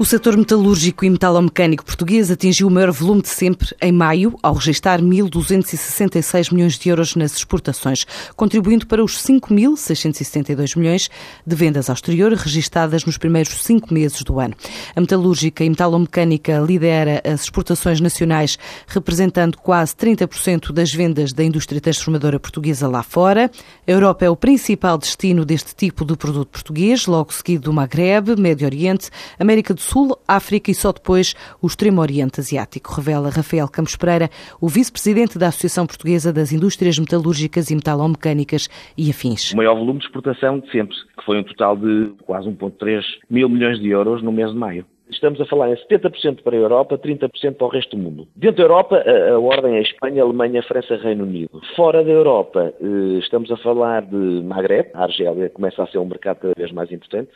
O setor metalúrgico e metalomecânico português atingiu o maior volume de sempre em maio, ao registrar 1.266 milhões de euros nas exportações, contribuindo para os 5.672 milhões de vendas ao exterior registadas nos primeiros cinco meses do ano. A metalúrgica e metalomecânica lidera as exportações nacionais, representando quase 30% das vendas da indústria transformadora portuguesa lá fora. A Europa é o principal destino deste tipo de produto português, logo seguido do Maghreb, Médio Oriente, América do Sul, África e só depois o Extremo Oriente Asiático, revela Rafael Campos Pereira, o vice-presidente da Associação Portuguesa das Indústrias Metalúrgicas e Metalomecânicas e Afins. O maior volume de exportação de sempre, que foi um total de quase 1,3 mil milhões de euros no mês de maio. Estamos a falar em 70% para a Europa, 30% para o resto do mundo. Dentro da Europa, a, a, ordem é Espanha, Alemanha, França, Reino Unido. Fora da Europa, eh, estamos a falar de Maghreb, a Argélia começa a ser um mercado cada vez mais importante,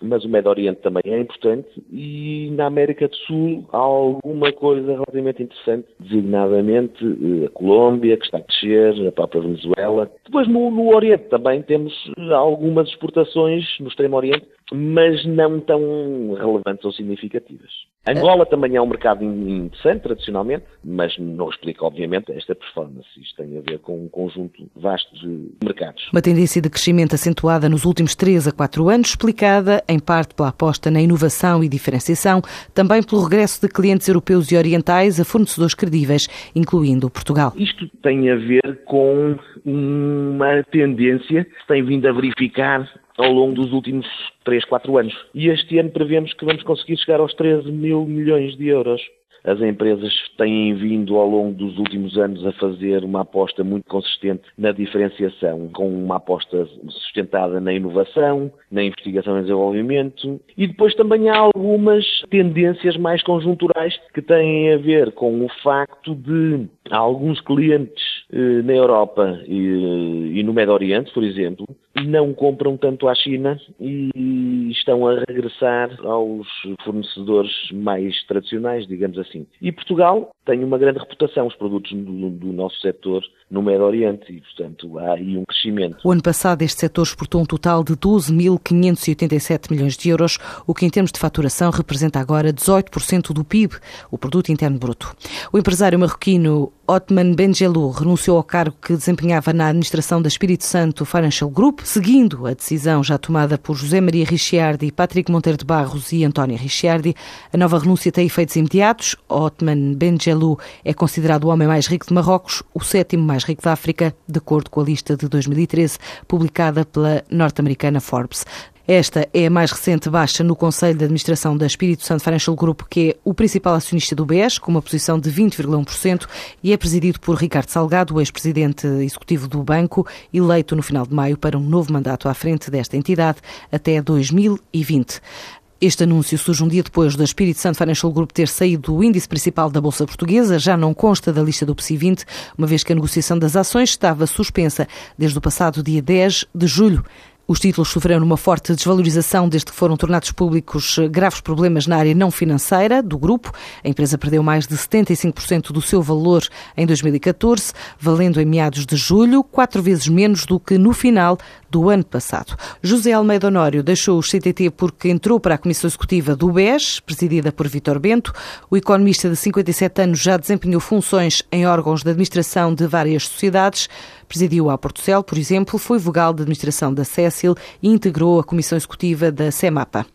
mas o Médio Oriente também é importante e na América do Sul há alguma coisa relativamente interessante, designadamente eh, a Colômbia, que está a crescer, a própria Venezuela. Depois no, no Oriente também temos algumas exportações, no Extremo Oriente, mas não tão relevantes ou significativas. Angola também é um mercado interessante, tradicionalmente, mas não explica, obviamente, esta performance. Isto tem a ver com um conjunto vasto de mercados. Uma tendência de crescimento acentuada nos últimos 3 a 4 anos, explicada em parte pela aposta na inovação e diferenciação, também pelo regresso de clientes europeus e orientais a fornecedores credíveis, incluindo Portugal. Isto tem a ver com uma tendência que tem vindo a verificar ao longo dos últimos 3, 4 anos. E este ano prevemos que vamos conseguir chegar aos 13 mil milhões de euros. As empresas têm vindo ao longo dos últimos anos a fazer uma aposta muito consistente na diferenciação, com uma aposta sustentada na inovação, na investigação e desenvolvimento. E depois também há algumas tendências mais conjunturais que têm a ver com o facto de alguns clientes eh, na Europa e, e no Médio Oriente, por exemplo, não compram tanto à China e estão a regressar aos fornecedores mais tradicionais, digamos assim. E Portugal tem uma grande reputação, os produtos do, do nosso setor no Médio Oriente e, portanto, há aí um crescimento. O ano passado este setor exportou um total de 12.587 milhões de euros, o que em termos de faturação representa agora 18% do PIB, o Produto Interno Bruto. O empresário marroquino Otman Benjelou renunciou ao cargo que desempenhava na administração da Espírito Santo Financial Group, seguindo a decisão já tomada por José Maria Ricciardi, Patrick Monteiro de Barros e António Ricciardi. A nova renúncia tem efeitos imediatos. Otman Benjelou é considerado o homem mais rico de Marrocos, o sétimo mais rico da África, de acordo com a lista de 2013 publicada pela norte-americana Forbes. Esta é a mais recente baixa no Conselho de Administração da Espírito Santo Financial Group, que é o principal acionista do BES, com uma posição de 20,1%, e é presidido por Ricardo Salgado, ex-presidente executivo do banco, eleito no final de maio para um novo mandato à frente desta entidade até 2020. Este anúncio surge um dia depois da Espírito Santo Financial Group ter saído do índice principal da Bolsa Portuguesa, já não consta da lista do PSI 20, uma vez que a negociação das ações estava suspensa desde o passado dia 10 de julho. Os títulos sofreram uma forte desvalorização desde que foram tornados públicos graves problemas na área não financeira do grupo. A empresa perdeu mais de 75% do seu valor em 2014, valendo em meados de julho, quatro vezes menos do que no final do ano passado. José Almeida Honório deixou o CTT porque entrou para a Comissão Executiva do BES, presidida por Vítor Bento. O economista de 57 anos já desempenhou funções em órgãos de administração de várias sociedades. Presidiu a Portocel, por exemplo, foi vogal de administração da Cécil e integrou a Comissão Executiva da CEMAPA.